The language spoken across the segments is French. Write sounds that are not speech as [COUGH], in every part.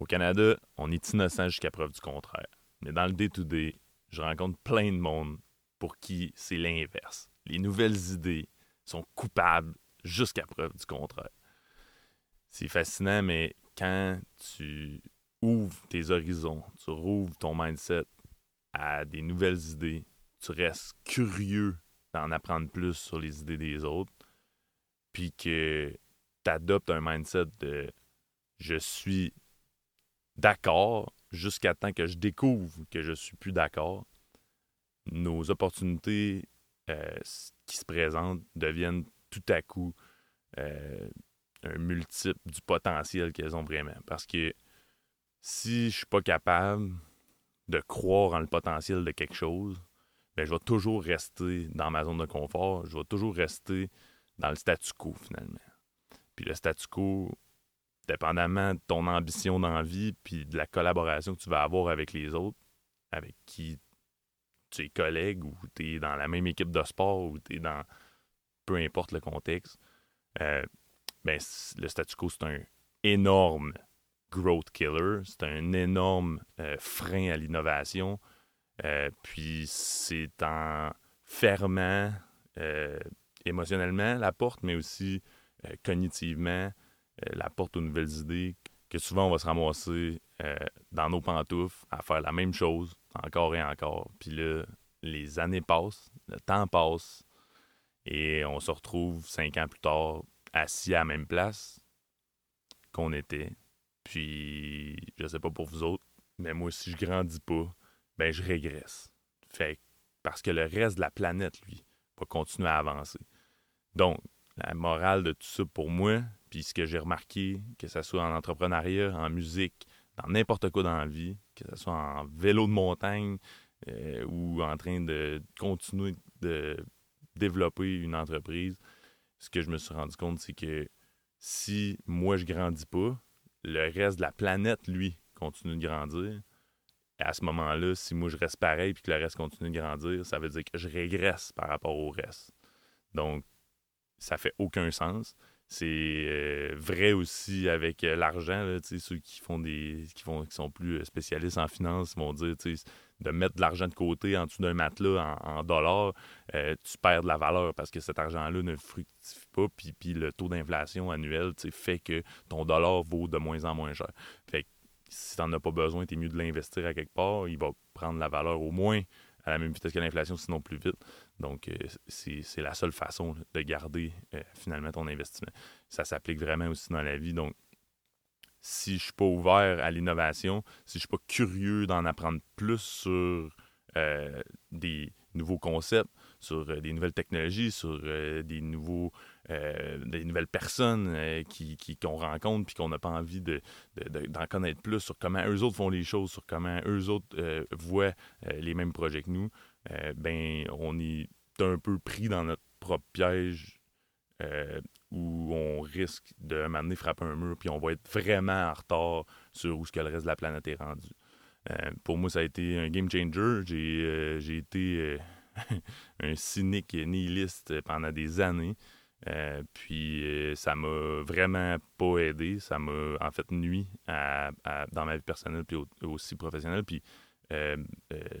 Au Canada, on est innocent jusqu'à preuve du contraire. Mais dans le day-to-day, je rencontre plein de monde pour qui c'est l'inverse. Les nouvelles idées sont coupables jusqu'à preuve du contraire. C'est fascinant, mais quand tu ouvres tes horizons, tu rouvres ton mindset à des nouvelles idées, tu restes curieux d'en apprendre plus sur les idées des autres, puis que tu adoptes un mindset de je suis d'accord jusqu'à temps que je découvre que je suis plus d'accord, nos opportunités euh, qui se présentent deviennent tout à coup euh, un multiple du potentiel qu'elles ont vraiment. Parce que si je suis pas capable de croire en le potentiel de quelque chose, ben, je vais toujours rester dans ma zone de confort, je vais toujours rester dans le statu quo finalement. Puis le statu quo, dépendamment de ton ambition dans la vie, puis de la collaboration que tu vas avoir avec les autres, avec qui tu es collègue ou tu es dans la même équipe de sport ou tu es dans peu importe le contexte, euh, ben, le statu quo, c'est un énorme growth killer, c'est un énorme euh, frein à l'innovation. Euh, puis c'est en fermant émotionnellement la porte, mais aussi cognitivement la porte aux nouvelles idées, que souvent on va se ramasser dans nos pantoufles à faire la même chose encore et encore. Puis là, les années passent, le temps passe, et on se retrouve cinq ans plus tard assis à la même place qu'on était. Puis, je sais pas pour vous autres, mais moi, si je grandis pas, ben je régresse. Fait parce que le reste de la planète, lui, va continuer à avancer. Donc, la morale de tout ça pour moi, puis ce que j'ai remarqué, que ce soit en entrepreneuriat, en musique, dans n'importe quoi dans la vie, que ce soit en vélo de montagne euh, ou en train de continuer de développer une entreprise, ce que je me suis rendu compte, c'est que si moi je grandis pas, le reste de la planète, lui, continue de grandir. Et à ce moment-là, si moi je reste pareil puis que le reste continue de grandir, ça veut dire que je régresse par rapport au reste. Donc, ça fait aucun sens. C'est euh, vrai aussi avec euh, l'argent. Ceux qui font des. qui font qui sont plus euh, spécialistes en finance vont dire de mettre de l'argent de côté en dessous d'un matelas en, dollars, tu perds de la valeur parce que cet argent-là ne fructifie pas, puis, puis le taux d'inflation annuel fait que ton dollar vaut de moins en moins cher. Fait que si tu n'en as pas besoin, tu es mieux de l'investir à quelque part, il va prendre la valeur au moins à la même vitesse que l'inflation, sinon plus vite. Donc, euh, c'est la seule façon de garder euh, finalement ton investissement. Ça s'applique vraiment aussi dans la vie. Donc, si je ne suis pas ouvert à l'innovation, si je ne suis pas curieux d'en apprendre plus sur euh, des nouveaux concepts, sur des nouvelles technologies, sur des nouveaux des nouvelles personnes qui qu'on rencontre puis qu'on n'a pas envie de, d'en connaître plus sur comment eux autres font les choses, sur comment eux autres voient les mêmes projets que nous, euh, ben, on est un peu pris dans notre propre piège euh, où on risque de m'amener frapper un mur, puis on va être vraiment en retard sur où ce que le reste de la planète est rendu. Euh, pour moi, ça a été un game changer. J'ai été [LAUGHS] un cynique nihiliste pendant des années. Puis ça m'a vraiment pas aidé. Ça m'a en fait nuit dans ma vie personnelle puis aussi professionnelle. Puis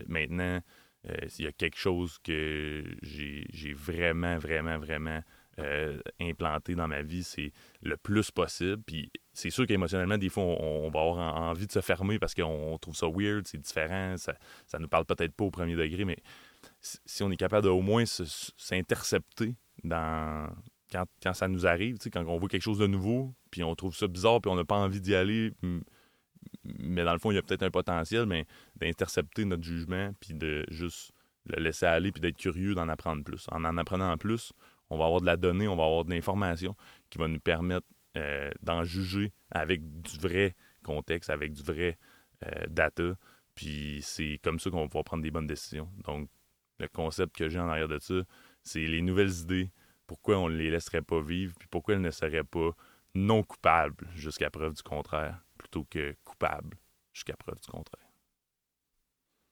maintenant, euh, s'il y a quelque chose que j'ai vraiment, vraiment, vraiment euh, implanté dans ma vie, c'est le plus possible. Puis c'est sûr qu'émotionnellement, des fois, on, va avoir envie de se fermer parce qu'on trouve ça weird, c'est différent, ça, ça nous parle peut-être pas au premier degré, mais si on est capable de au moins s'intercepter quand, quand, ça nous arrive, quand on voit quelque chose de nouveau, puis on trouve ça bizarre, puis on n'a pas envie d'y aller, mais dans le fond, il y a peut-être un potentiel, mais d'intercepter notre jugement, puis de juste le laisser aller, puis d'être curieux d'en apprendre plus. En en apprenant plus, on va avoir de la donnée, on va avoir de l'information qui va nous permettre euh, d'en juger avec du vrai contexte, avec du vrai euh, data. Puis c'est comme ça qu'on va pouvoir prendre des bonnes décisions. Donc, le concept que j'ai en arrière de ça, c'est les nouvelles idées, pourquoi on ne les laisserait pas vivre, puis pourquoi elles ne seraient pas non coupables jusqu'à preuve du contraire plutôt que coupable jusqu'à preuve du contraire.